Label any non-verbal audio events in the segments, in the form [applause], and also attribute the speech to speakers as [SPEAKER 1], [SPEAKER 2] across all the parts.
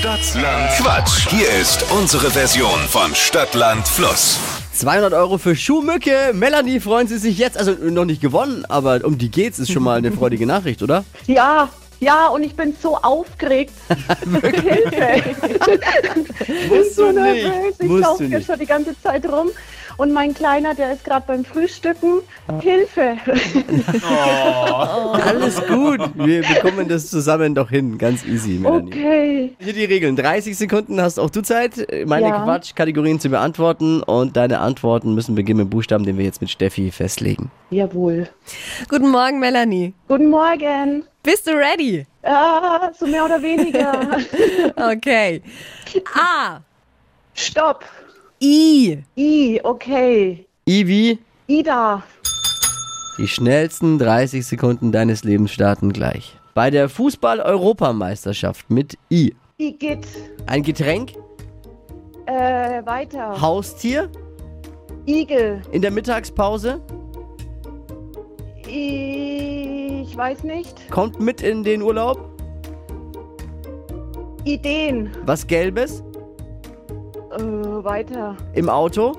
[SPEAKER 1] Stadtland Quatsch. Hier ist unsere Version von Stadtland Fluss.
[SPEAKER 2] 200 Euro für Schuhmücke. Melanie freuen Sie sich jetzt. Also noch nicht gewonnen, aber um die geht's, ist schon mal eine freudige Nachricht, oder?
[SPEAKER 3] Ja, ja, und ich bin so aufgeregt. [laughs] Hilfe! ich bin
[SPEAKER 2] Musst
[SPEAKER 3] so
[SPEAKER 2] du nicht.
[SPEAKER 3] nervös. Ich
[SPEAKER 2] Musst
[SPEAKER 3] laufe
[SPEAKER 2] du
[SPEAKER 3] hier schon die ganze Zeit rum. Und mein Kleiner, der ist gerade beim Frühstücken. Hilfe!
[SPEAKER 2] Alles gut. Wir bekommen das zusammen doch hin. Ganz easy, Melanie.
[SPEAKER 3] Okay.
[SPEAKER 2] Hier die Regeln. 30 Sekunden hast auch du Zeit, meine
[SPEAKER 3] Ja.
[SPEAKER 2] Quatschkategorien zu beantworten. Und deine Antworten müssen beginnen mit Buchstaben, den wir jetzt mit Steffi festlegen.
[SPEAKER 3] Jawohl.
[SPEAKER 4] Guten Morgen, Melanie.
[SPEAKER 3] Guten Morgen.
[SPEAKER 4] Bist du ready?
[SPEAKER 3] Ah, so mehr oder weniger. [laughs]
[SPEAKER 4] Okay. A.
[SPEAKER 3] Stopp.
[SPEAKER 4] I.
[SPEAKER 3] I, okay.
[SPEAKER 2] Ivi,
[SPEAKER 3] Ida.
[SPEAKER 2] die schnellsten 30 Sekunden deines Lebens starten gleich. Bei der Fußball-Europameisterschaft mit I.
[SPEAKER 3] Igitt.
[SPEAKER 2] Ein Getränk,
[SPEAKER 3] Äh, weiter.
[SPEAKER 2] Haustier,
[SPEAKER 3] Igel.
[SPEAKER 2] in der Mittagspause,
[SPEAKER 3] Ich weiß nicht.
[SPEAKER 2] kommt mit in den Urlaub,
[SPEAKER 3] Ideen.
[SPEAKER 2] was Gelbes,
[SPEAKER 3] Äh, weiter.
[SPEAKER 2] im Auto,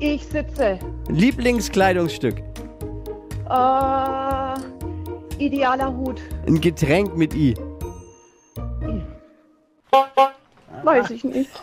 [SPEAKER 3] Ich sitze.
[SPEAKER 2] Lieblingskleidungsstück,
[SPEAKER 3] Äh, idealer Hut.
[SPEAKER 2] ein Getränk mit I.
[SPEAKER 3] Weiß ich nicht. [laughs]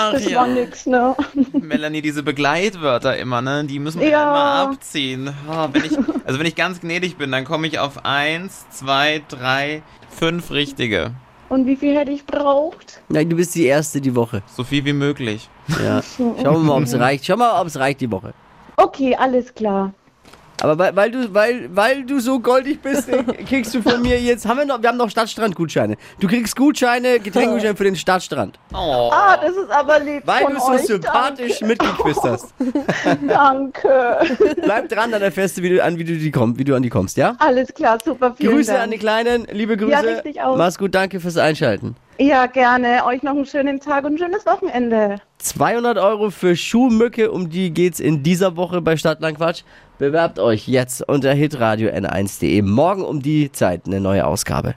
[SPEAKER 5] Ach
[SPEAKER 3] Das war nix, ne?
[SPEAKER 5] Melanie, diese Begleitwörter immer, ne? Die müssen wir
[SPEAKER 3] Ja.
[SPEAKER 5] immer abziehen. Oh, wenn ich, also wenn ich ganz gnädig bin, dann komme ich auf eins, zwei, drei, fünf richtige.
[SPEAKER 3] Und wie viel hätte ich braucht?
[SPEAKER 2] Nein, du bist die Erste die Woche.
[SPEAKER 5] So viel wie möglich.
[SPEAKER 2] Ja. Schauen wir mal, ob es reicht. Schau mal, ob es reicht die Woche.
[SPEAKER 3] Okay, alles klar.
[SPEAKER 2] Aber weil, weil, du, weil, weil du so goldig bist, [laughs] kriegst du von mir jetzt. Haben wir noch, wir haben noch Stadtstrand-Gutscheine. Du kriegst Gutscheine, Getränkegutscheine für den Stadtstrand.
[SPEAKER 5] Oh.
[SPEAKER 3] Ah, das ist aber lieb
[SPEAKER 2] Weil
[SPEAKER 3] von
[SPEAKER 2] du so
[SPEAKER 3] euch.
[SPEAKER 2] sympathisch mitgequizt hast. [laughs]
[SPEAKER 3] Danke.
[SPEAKER 2] Bleib dran, dann erfährst du, wie du, an, wie, du die komm, wie du an die kommst, ja?
[SPEAKER 3] Alles klar, super. Vielen
[SPEAKER 2] Grüße
[SPEAKER 3] Dank.
[SPEAKER 2] an die Kleinen, liebe Grüße.
[SPEAKER 3] Ja, richtig aus.
[SPEAKER 2] Mach's gut, danke fürs Einschalten.
[SPEAKER 3] Ja, gerne. Euch noch einen schönen Tag und ein schönes Wochenende.
[SPEAKER 2] 200 Euro für Schuhmücke, um die geht's in dieser Woche bei Stadtlandquatsch. Bewerbt euch jetzt unter hitradio n1.de. Morgen um die Zeit eine neue Ausgabe.